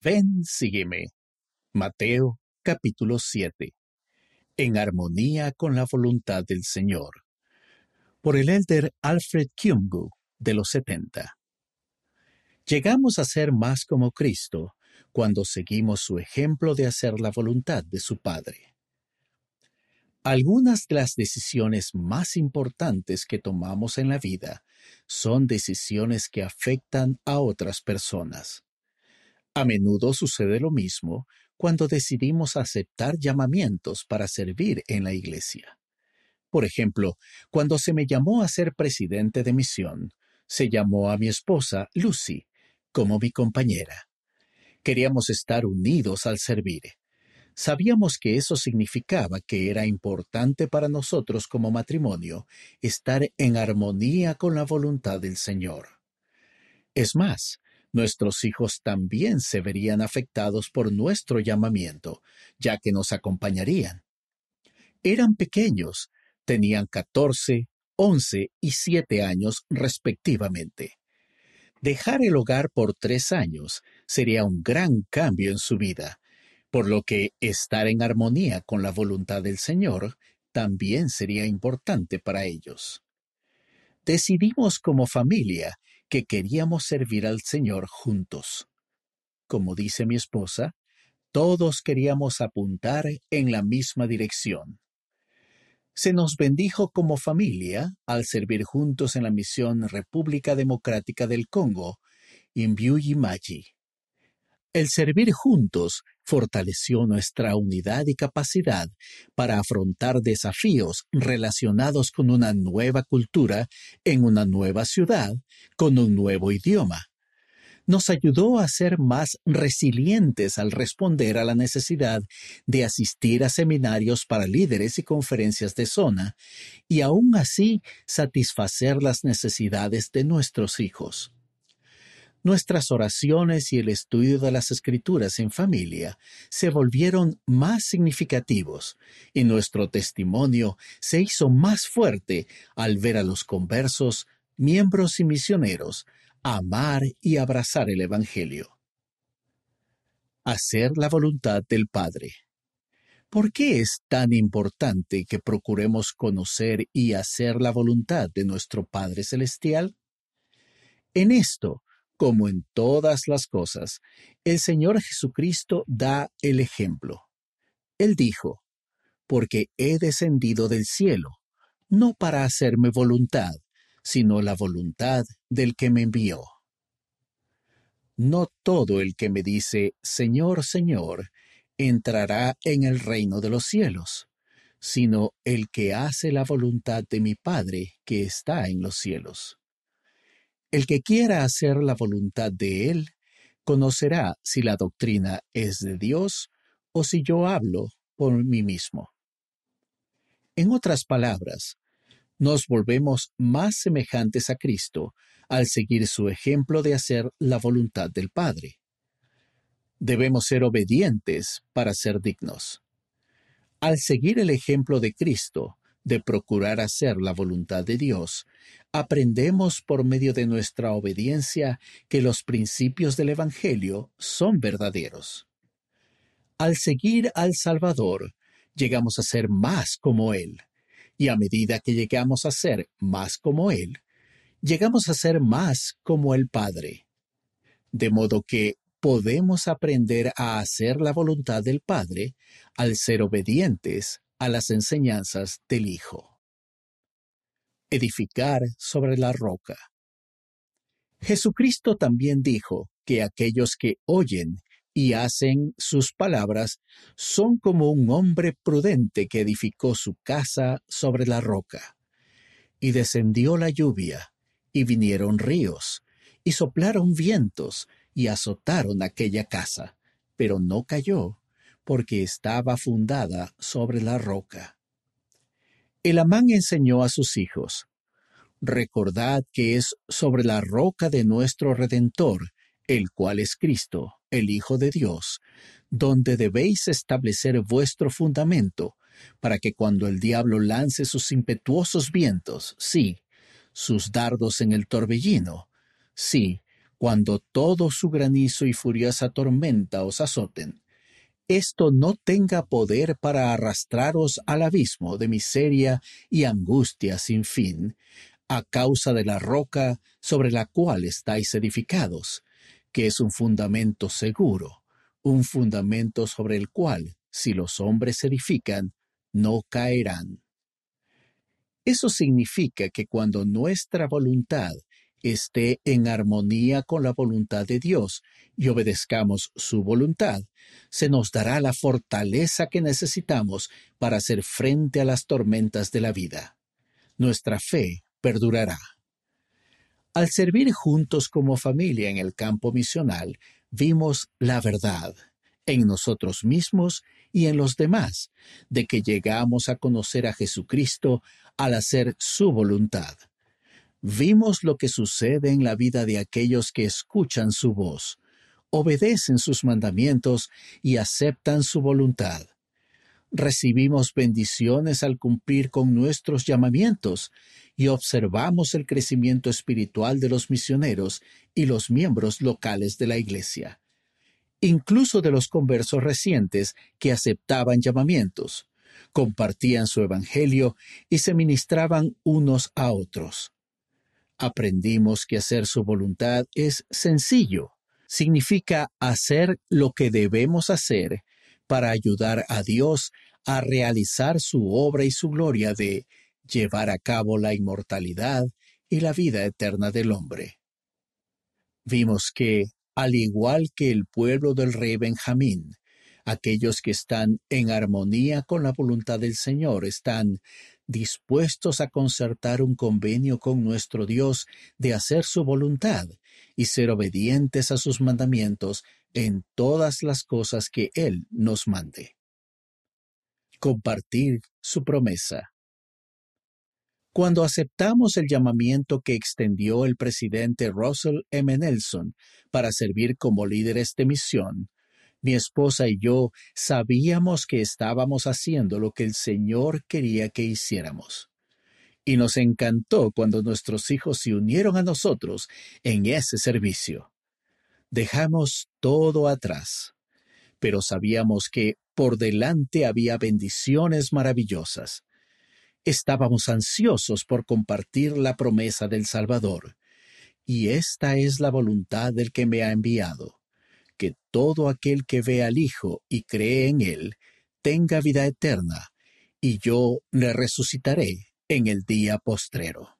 Ven, sígueme. Mateo capítulo 7. En armonía con la voluntad del Señor. Por el elder Alfred Kyungu de los 70. Llegamos a ser más como Cristo cuando seguimos su ejemplo de hacer la voluntad de su Padre. Algunas de las decisiones más importantes que tomamos en la vida son decisiones que afectan a otras personas. A menudo sucede lo mismo cuando decidimos aceptar llamamientos para servir en la iglesia. Por ejemplo, cuando se me llamó a ser presidente de misión, se llamó a mi esposa Lucy como mi compañera. Queríamos estar unidos al servir. Sabíamos que eso significaba que era importante para nosotros como matrimonio estar en armonía con la voluntad del Señor. Es más, nuestros hijos también se verían afectados por nuestro llamamiento, ya que nos acompañarían. Eran pequeños, tenían 14, 11 y 7 años respectivamente. Dejar el hogar por tres años sería un gran cambio en su vida, por lo que estar en armonía con la voluntad del Señor también sería importante para ellos. Decidimos como familia que queríamos servir al Señor juntos. Como dice mi esposa, todos queríamos apuntar en la misma dirección. Se nos bendijo como familia al servir juntos en la misión República Democrática del Congo, Imbyuyi-Mayi. El servir juntos fortaleció nuestra unidad y capacidad para afrontar desafíos relacionados con una nueva cultura en una nueva ciudad, con un nuevo idioma. Nos ayudó a ser más resilientes al responder a la necesidad de asistir a seminarios para líderes y conferencias de zona, y aún así satisfacer las necesidades de nuestros hijos. Nuestras oraciones y el estudio de las escrituras en familia se volvieron más significativos y nuestro testimonio se hizo más fuerte al ver a los conversos, miembros y misioneros amar y abrazar el Evangelio. Hacer la voluntad del Padre. ¿Por qué es tan importante que procuremos conocer y hacer la voluntad de nuestro Padre Celestial? En esto como en todas las cosas, el Señor Jesucristo da el ejemplo. Él dijo, porque he descendido del cielo, no para hacerme voluntad, sino la voluntad del que me envió. No todo el que me dice, Señor, Señor, entrará en el reino de los cielos, sino el que hace la voluntad de mi Padre que está en los cielos. El que quiera hacer la voluntad de Él, conocerá si la doctrina es de Dios o si yo hablo por mí mismo. En otras palabras, nos volvemos más semejantes a Cristo al seguir su ejemplo de hacer la voluntad del Padre. Debemos ser obedientes para ser dignos. Al seguir el ejemplo de Cristo, de procurar hacer la voluntad de Dios, aprendemos por medio de nuestra obediencia que los principios del Evangelio son verdaderos. Al seguir al Salvador, llegamos a ser más como Él, y a medida que llegamos a ser más como Él, llegamos a ser más como el Padre. De modo que podemos aprender a hacer la voluntad del Padre al ser obedientes a las enseñanzas del Hijo. Edificar sobre la roca. Jesucristo también dijo que aquellos que oyen y hacen sus palabras son como un hombre prudente que edificó su casa sobre la roca. Y descendió la lluvia, y vinieron ríos, y soplaron vientos, y azotaron aquella casa, pero no cayó, porque estaba fundada sobre la roca. El Amán enseñó a sus hijos, Recordad que es sobre la roca de nuestro Redentor, el cual es Cristo, el Hijo de Dios, donde debéis establecer vuestro fundamento, para que cuando el diablo lance sus impetuosos vientos, sí, sus dardos en el torbellino, sí, cuando todo su granizo y furiosa tormenta os azoten, esto no tenga poder para arrastraros al abismo de miseria y angustia sin fin, a causa de la roca sobre la cual estáis edificados, que es un fundamento seguro, un fundamento sobre el cual, si los hombres edifican, no caerán. Eso significa que cuando nuestra voluntad esté en armonía con la voluntad de Dios y obedezcamos su voluntad, se nos dará la fortaleza que necesitamos para hacer frente a las tormentas de la vida. Nuestra fe perdurará. Al servir juntos como familia en el campo misional, vimos la verdad en nosotros mismos y en los demás, de que llegamos a conocer a Jesucristo al hacer su voluntad. Vimos lo que sucede en la vida de aquellos que escuchan su voz, obedecen sus mandamientos y aceptan su voluntad. Recibimos bendiciones al cumplir con nuestros llamamientos y observamos el crecimiento espiritual de los misioneros y los miembros locales de la Iglesia, incluso de los conversos recientes que aceptaban llamamientos, compartían su Evangelio y se ministraban unos a otros. Aprendimos que hacer su voluntad es sencillo. Significa hacer lo que debemos hacer para ayudar a Dios a realizar su obra y su gloria de llevar a cabo la inmortalidad y la vida eterna del hombre. Vimos que, al igual que el pueblo del rey Benjamín, aquellos que están en armonía con la voluntad del Señor están dispuestos a concertar un convenio con nuestro Dios de hacer su voluntad y ser obedientes a sus mandamientos en todas las cosas que Él nos mande. Compartir su promesa. Cuando aceptamos el llamamiento que extendió el presidente Russell M. Nelson para servir como líderes de misión, mi esposa y yo sabíamos que estábamos haciendo lo que el Señor quería que hiciéramos. Y nos encantó cuando nuestros hijos se unieron a nosotros en ese servicio. Dejamos todo atrás, pero sabíamos que por delante había bendiciones maravillosas. Estábamos ansiosos por compartir la promesa del Salvador, y esta es la voluntad del que me ha enviado que todo aquel que ve al Hijo y cree en Él tenga vida eterna, y yo le resucitaré en el día postrero.